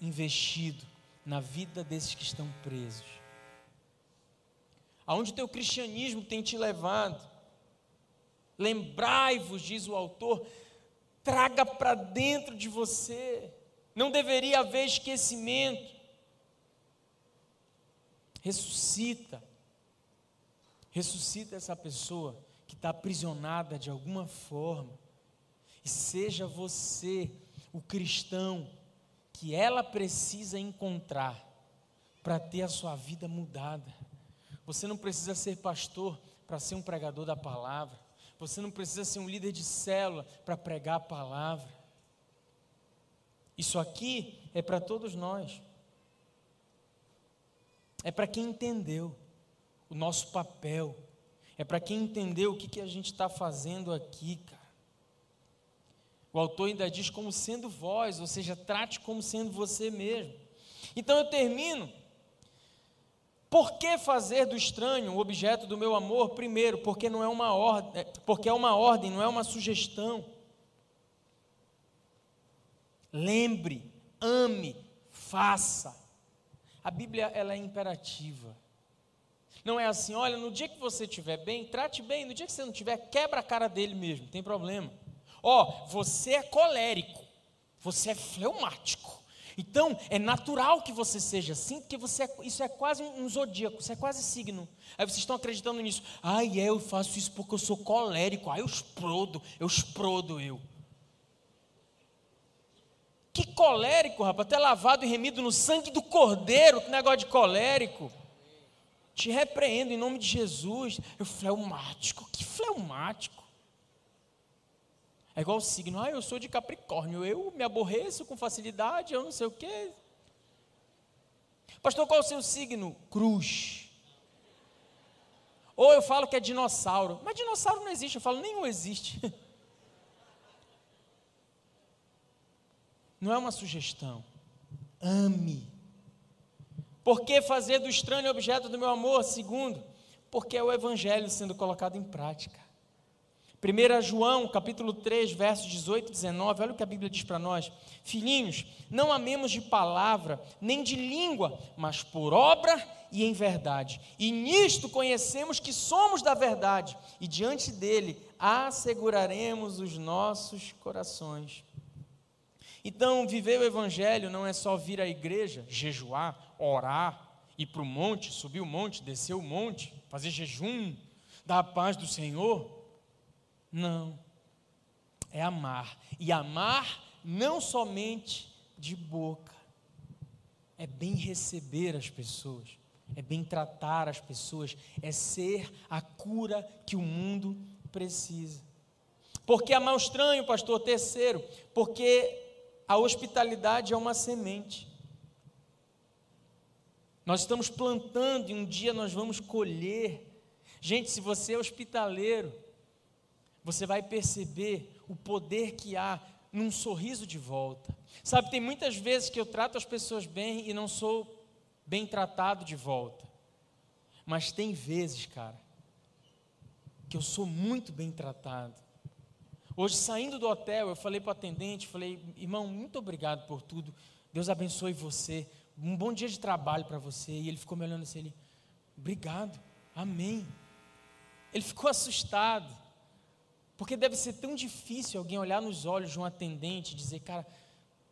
investido na vida desses que estão presos? Aonde o teu cristianismo tem te levado? Lembrai-vos, diz o autor, traga para dentro de você. Não deveria haver esquecimento. Ressuscita. Ressuscita essa pessoa que está aprisionada de alguma forma. E seja você o cristão que ela precisa encontrar para ter a sua vida mudada. Você não precisa ser pastor para ser um pregador da palavra. Você não precisa ser um líder de célula para pregar a palavra. Isso aqui é para todos nós. É para quem entendeu o nosso papel. É para quem entendeu o que, que a gente está fazendo aqui, cara. O autor ainda diz como sendo vós, ou seja, trate como sendo você mesmo. Então eu termino. Por que fazer do estranho o objeto do meu amor? Primeiro, porque não é uma ordem, porque é uma ordem, não é uma sugestão. Lembre, ame, faça. A Bíblia ela é imperativa. Não é assim, olha, no dia que você estiver bem, trate bem, no dia que você não estiver, quebra a cara dele mesmo, tem problema. Ó, oh, você é colérico, você é fleumático. Então, é natural que você seja assim, porque você é, isso é quase um zodíaco, isso é quase signo. Aí vocês estão acreditando nisso. Ai, é, eu faço isso porque eu sou colérico. Ai, eu explodo, eu explodo eu. Que colérico, rapaz, até lavado e remido no sangue do cordeiro, que negócio de colérico. Te repreendo em nome de Jesus. Eu fleumático, que fleumático. É igual o signo, ah, eu sou de Capricórnio, eu me aborreço com facilidade, eu não sei o quê. Pastor, qual é o seu signo? Cruz. Ou eu falo que é dinossauro, mas dinossauro não existe, eu falo, nenhum existe. Não é uma sugestão. Ame. Por que fazer do estranho objeto do meu amor? Segundo, porque é o evangelho sendo colocado em prática. 1 João, capítulo 3, versos 18 e 19, olha o que a Bíblia diz para nós. Filhinhos, não amemos de palavra, nem de língua, mas por obra e em verdade. E nisto conhecemos que somos da verdade, e diante dele asseguraremos os nossos corações. Então, viver o Evangelho não é só vir à igreja, jejuar, orar, ir para o monte, subir o monte, descer o monte, fazer jejum, dar a paz do Senhor. Não. É amar. E amar não somente de boca. É bem receber as pessoas. É bem tratar as pessoas. É ser a cura que o mundo precisa. Porque amar o estranho, pastor? Terceiro, porque a hospitalidade é uma semente. Nós estamos plantando e um dia nós vamos colher. Gente, se você é hospitaleiro, você vai perceber o poder que há num sorriso de volta. Sabe, tem muitas vezes que eu trato as pessoas bem e não sou bem tratado de volta. Mas tem vezes, cara, que eu sou muito bem tratado. Hoje, saindo do hotel, eu falei para o atendente, falei, irmão, muito obrigado por tudo. Deus abençoe você. Um bom dia de trabalho para você. E ele ficou me olhando assim, ele, obrigado, amém. Ele ficou assustado. Porque deve ser tão difícil alguém olhar nos olhos de um atendente e dizer, cara,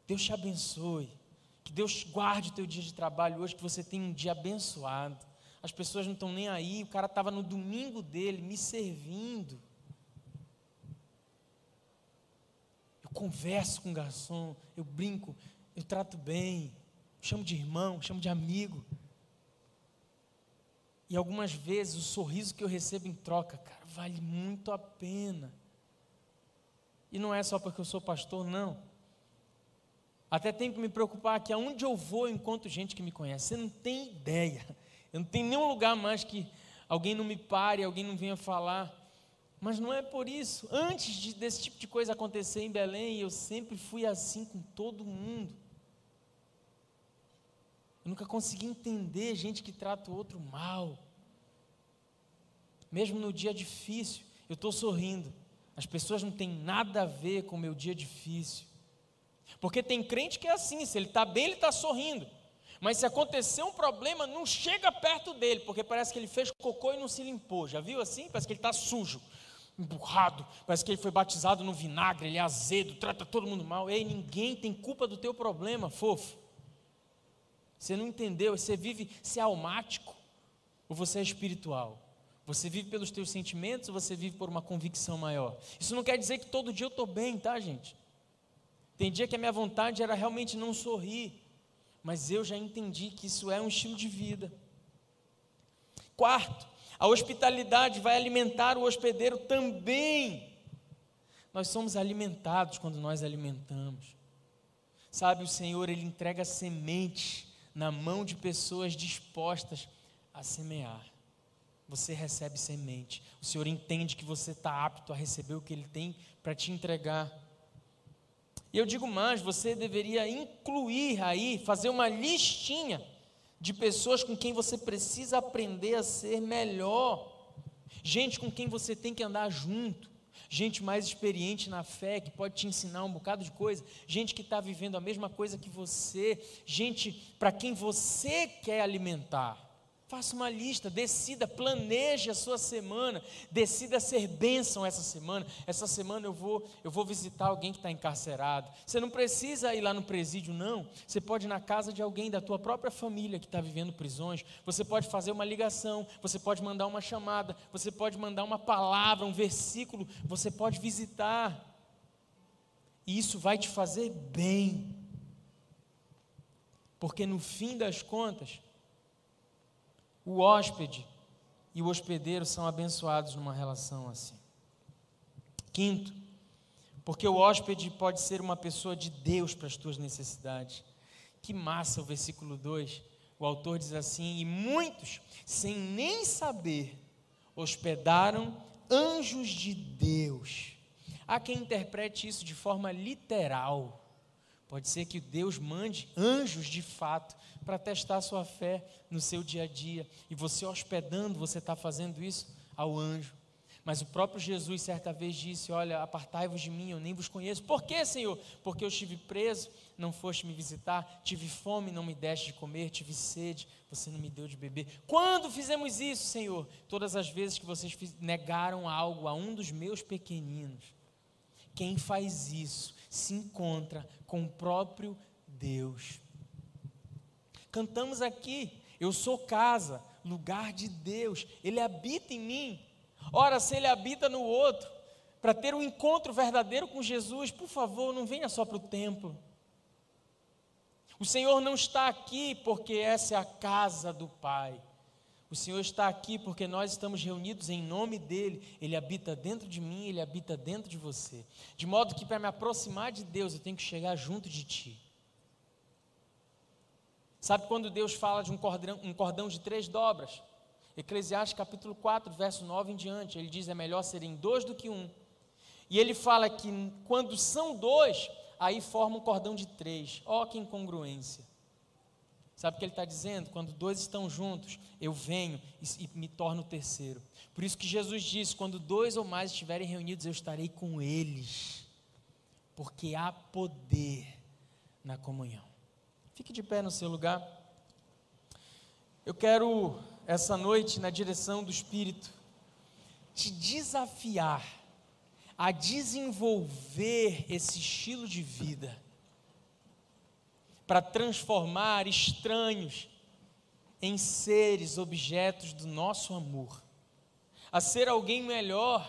Deus te abençoe. Que Deus guarde o teu dia de trabalho hoje, que você tenha um dia abençoado. As pessoas não estão nem aí, o cara estava no domingo dele, me servindo. Eu converso com o garçom, eu brinco, eu trato bem, chamo de irmão, chamo de amigo. E algumas vezes o sorriso que eu recebo em troca, cara, vale muito a pena. E não é só porque eu sou pastor, não. Até tenho que me preocupar que aonde eu vou eu encontro gente que me conhece. Você não tem ideia. Eu não tenho nenhum lugar mais que alguém não me pare, alguém não venha falar. Mas não é por isso. Antes de, desse tipo de coisa acontecer em Belém, eu sempre fui assim com todo mundo. Eu nunca consegui entender gente que trata o outro mal. Mesmo no dia difícil, eu estou sorrindo. As pessoas não têm nada a ver com o meu dia difícil. Porque tem crente que é assim, se ele está bem, ele está sorrindo. Mas se acontecer um problema, não chega perto dele, porque parece que ele fez cocô e não se limpou. Já viu assim? Parece que ele está sujo, emburrado, parece que ele foi batizado no vinagre, ele é azedo, trata todo mundo mal. Ei, ninguém tem culpa do teu problema, fofo. Você não entendeu, você vive, você é almático ou você é espiritual? Você vive pelos teus sentimentos ou você vive por uma convicção maior? Isso não quer dizer que todo dia eu estou bem, tá, gente? Tem dia que a minha vontade era realmente não sorrir, mas eu já entendi que isso é um estilo de vida. Quarto, a hospitalidade vai alimentar o hospedeiro também. Nós somos alimentados quando nós alimentamos. Sabe, o Senhor, Ele entrega semente na mão de pessoas dispostas a semear. Você recebe semente. O Senhor entende que você está apto a receber o que Ele tem para te entregar. E eu digo mais, você deveria incluir aí, fazer uma listinha de pessoas com quem você precisa aprender a ser melhor. Gente com quem você tem que andar junto. Gente mais experiente na fé, que pode te ensinar um bocado de coisa. Gente que está vivendo a mesma coisa que você. Gente para quem você quer alimentar. Faça uma lista, decida, planeje a sua semana, decida ser bênção essa semana. Essa semana eu vou, eu vou visitar alguém que está encarcerado. Você não precisa ir lá no presídio, não. Você pode ir na casa de alguém da tua própria família que está vivendo prisões. Você pode fazer uma ligação, você pode mandar uma chamada, você pode mandar uma palavra, um versículo, você pode visitar. E isso vai te fazer bem. Porque no fim das contas, o hóspede e o hospedeiro são abençoados numa relação assim. Quinto, porque o hóspede pode ser uma pessoa de Deus para as tuas necessidades. Que massa o versículo 2. O autor diz assim: E muitos, sem nem saber, hospedaram anjos de Deus. Há quem interprete isso de forma literal. Pode ser que Deus mande anjos de fato para testar sua fé no seu dia a dia. E você hospedando, você está fazendo isso ao anjo. Mas o próprio Jesus certa vez disse: Olha, apartai-vos de mim, eu nem vos conheço. Por quê, Senhor? Porque eu estive preso, não foste me visitar, tive fome, não me deste de comer, tive sede, você não me deu de beber. Quando fizemos isso, Senhor? Todas as vezes que vocês negaram algo a um dos meus pequeninos. Quem faz isso se encontra com o próprio Deus. Cantamos aqui, eu sou casa, lugar de Deus, Ele habita em mim. Ora, se Ele habita no outro, para ter um encontro verdadeiro com Jesus, por favor, não venha só para o templo. O Senhor não está aqui porque essa é a casa do Pai. O Senhor está aqui porque nós estamos reunidos em nome dEle. Ele habita dentro de mim, Ele habita dentro de você. De modo que para me aproximar de Deus, eu tenho que chegar junto de Ti. Sabe quando Deus fala de um cordão, um cordão de três dobras? Eclesiastes capítulo 4, verso 9 em diante, ele diz: é melhor serem dois do que um. E ele fala que quando são dois, aí forma um cordão de três. Ó, oh, que incongruência. Sabe o que ele está dizendo? Quando dois estão juntos, eu venho e, e me torno o terceiro. Por isso que Jesus disse: quando dois ou mais estiverem reunidos, eu estarei com eles. Porque há poder na comunhão. Fique de pé no seu lugar. Eu quero, essa noite, na direção do Espírito, te desafiar a desenvolver esse estilo de vida para transformar estranhos em seres, objetos do nosso amor, a ser alguém melhor,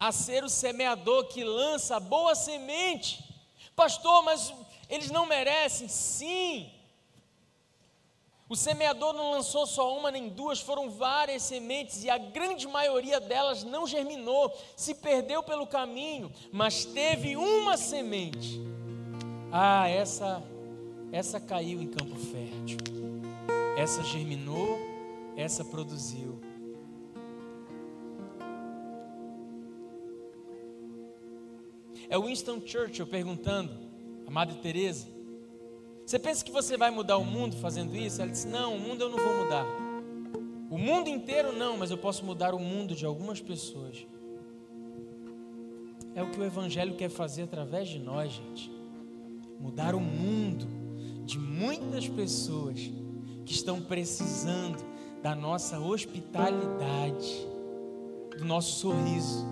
a ser o semeador que lança boa semente. Pastor, mas eles não merecem? Sim. O semeador não lançou só uma nem duas, foram várias sementes e a grande maioria delas não germinou, se perdeu pelo caminho, mas teve uma semente. Ah, essa essa caiu em campo fértil. Essa germinou, essa produziu. É Winston Churchill perguntando, a Madre Teresa, você pensa que você vai mudar o mundo fazendo isso? Ela disse: Não, o mundo eu não vou mudar. O mundo inteiro não, mas eu posso mudar o mundo de algumas pessoas. É o que o Evangelho quer fazer através de nós, gente. Mudar o mundo de muitas pessoas que estão precisando da nossa hospitalidade, do nosso sorriso.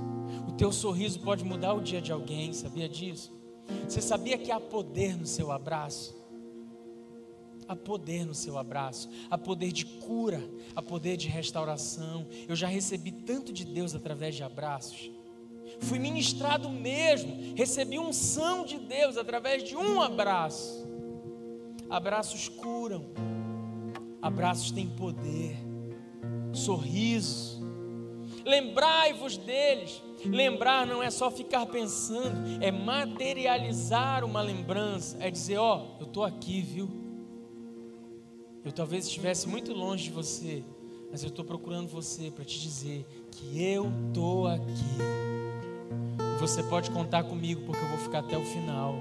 O teu sorriso pode mudar o dia de alguém, sabia disso? Você sabia que há poder no seu abraço? Há poder no seu abraço, há poder de cura, há poder de restauração. Eu já recebi tanto de Deus através de abraços. Fui ministrado mesmo, recebi unção de Deus através de um abraço. Abraços curam, abraços têm poder, sorriso. Lembrai-vos deles. Lembrar não é só ficar pensando, é materializar uma lembrança, é dizer: Ó, oh, eu estou aqui, viu? Eu talvez estivesse muito longe de você, mas eu estou procurando você para te dizer que eu estou aqui. Você pode contar comigo, porque eu vou ficar até o final.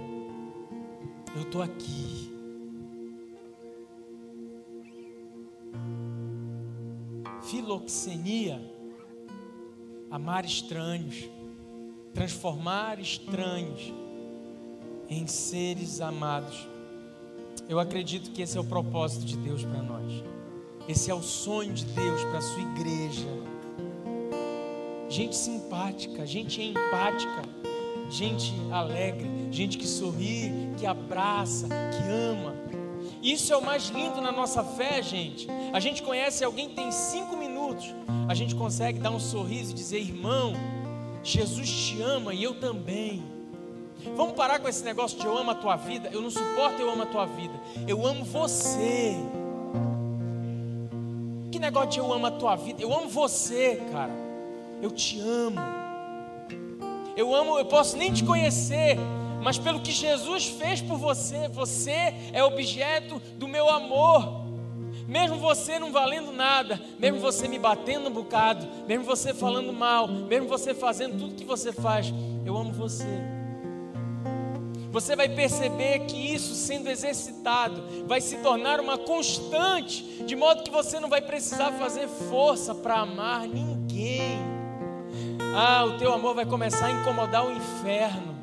Eu estou aqui. Filoxenia, amar estranhos, transformar estranhos em seres amados. Eu acredito que esse é o propósito de Deus para nós. Esse é o sonho de Deus para a sua igreja. Gente simpática, gente empática, gente alegre, gente que sorri, que abraça, que ama. Isso é o mais lindo na nossa fé, gente. A gente conhece alguém tem cinco minutos, a gente consegue dar um sorriso e dizer: irmão, Jesus te ama e eu também. Vamos parar com esse negócio de eu amo a tua vida. Eu não suporto eu amo a tua vida. Eu amo você. Que negócio de eu amo a tua vida? Eu amo você, cara. Eu te amo. Eu amo, eu posso nem te conhecer, mas pelo que Jesus fez por você, você é objeto do meu amor. Mesmo você não valendo nada, mesmo você me batendo um bocado, mesmo você falando mal, mesmo você fazendo tudo que você faz, eu amo você. Você vai perceber que isso sendo exercitado vai se tornar uma constante, de modo que você não vai precisar fazer força para amar ninguém. Ah, o teu amor vai começar a incomodar o inferno,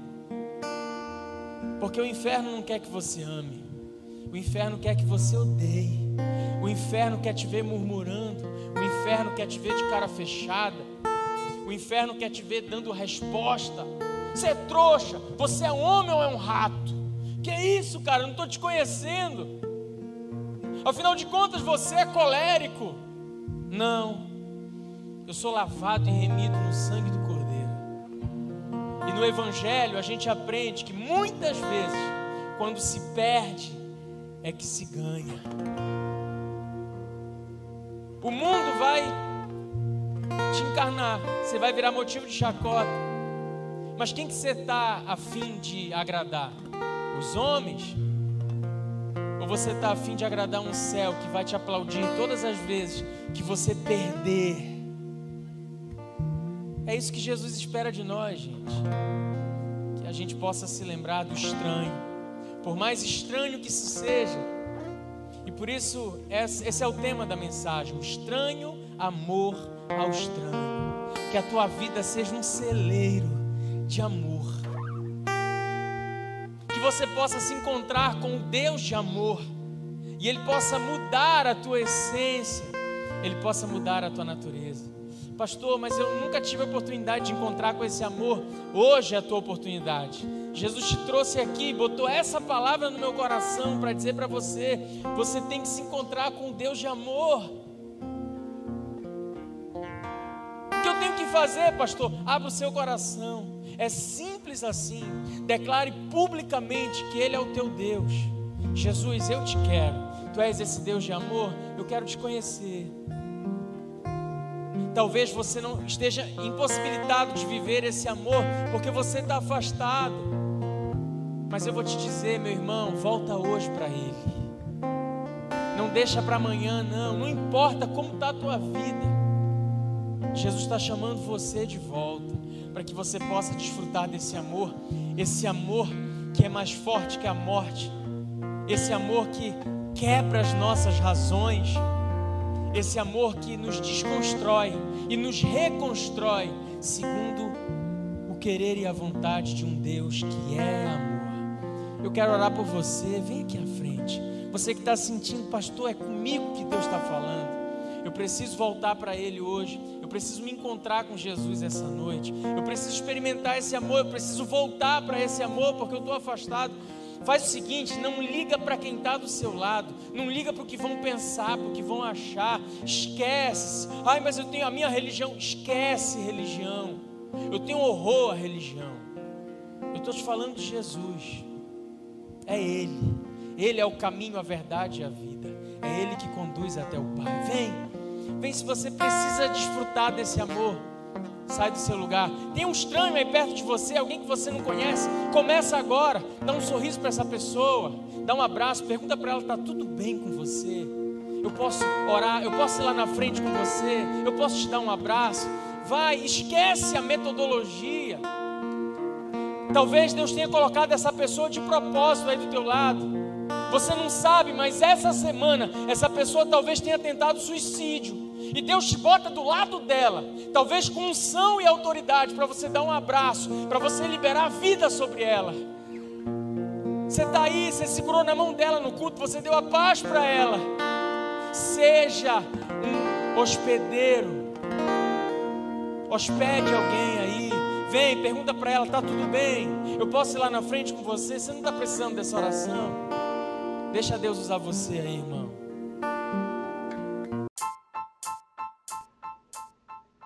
porque o inferno não quer que você ame, o inferno quer que você odeie, o inferno quer te ver murmurando, o inferno quer te ver de cara fechada, o inferno quer te ver dando resposta. Você é trouxa? Você é homem ou é um rato? Que é isso, cara? Eu não estou te conhecendo. Afinal de contas, você é colérico. Não. Eu sou lavado e remido no sangue do Cordeiro. E no Evangelho a gente aprende que muitas vezes, quando se perde, é que se ganha. O mundo vai te encarnar, você vai virar motivo de chacota. Mas quem que você está afim de agradar? Os homens? Ou você está afim de agradar um céu que vai te aplaudir todas as vezes que você perder? É isso que Jesus espera de nós, gente. Que a gente possa se lembrar do estranho, por mais estranho que isso seja. E por isso, esse é o tema da mensagem: o estranho amor ao estranho. Que a tua vida seja um celeiro de amor. Que você possa se encontrar com o Deus de amor e Ele possa mudar a tua essência, Ele possa mudar a tua natureza. Pastor, mas eu nunca tive a oportunidade de encontrar com esse amor. Hoje é a tua oportunidade. Jesus te trouxe aqui, botou essa palavra no meu coração para dizer para você: você tem que se encontrar com Deus de amor. O que eu tenho que fazer, pastor? Abra o seu coração. É simples assim. Declare publicamente que Ele é o teu Deus. Jesus, eu te quero. Tu és esse Deus de amor? Eu quero te conhecer. Talvez você não esteja impossibilitado de viver esse amor porque você está afastado. Mas eu vou te dizer, meu irmão, volta hoje para Ele. Não deixa para amanhã, não. Não importa como está a tua vida. Jesus está chamando você de volta para que você possa desfrutar desse amor, esse amor que é mais forte que a morte, esse amor que quebra as nossas razões, esse amor que nos desconstrói e nos reconstrói segundo o querer e a vontade de um Deus que é amor. Eu quero orar por você, vem aqui à frente. Você que está sentindo, pastor, é comigo que Deus está falando. Eu preciso voltar para Ele hoje. Eu preciso me encontrar com Jesus essa noite. Eu preciso experimentar esse amor. Eu preciso voltar para esse amor porque eu estou afastado. Faz o seguinte: não liga para quem está do seu lado, não liga para o que vão pensar, para o que vão achar. Esquece. Ai, mas eu tenho a minha religião. Esquece religião. Eu tenho horror à religião. Eu estou te falando de Jesus. É Ele. Ele é o caminho, a verdade e a vida. É Ele que conduz até o Pai. Vem, vem se você precisa desfrutar desse amor. Sai do seu lugar. Tem um estranho aí perto de você, alguém que você não conhece. Começa agora. Dá um sorriso para essa pessoa. Dá um abraço. Pergunta para ela: está tudo bem com você? Eu posso orar. Eu posso ir lá na frente com você. Eu posso te dar um abraço. Vai, esquece a metodologia. Talvez Deus tenha colocado essa pessoa de propósito aí do teu lado. Você não sabe, mas essa semana essa pessoa talvez tenha tentado suicídio. E Deus te bota do lado dela, talvez com unção e autoridade, para você dar um abraço, para você liberar vida sobre ela. Você está aí, você segurou na mão dela no culto, você deu a paz para ela. Seja um hospedeiro. Hospede alguém aí. Vem, pergunta para ela, tá tudo bem? Eu posso ir lá na frente com você? Você não está precisando dessa oração? Deixa Deus usar você aí, irmão.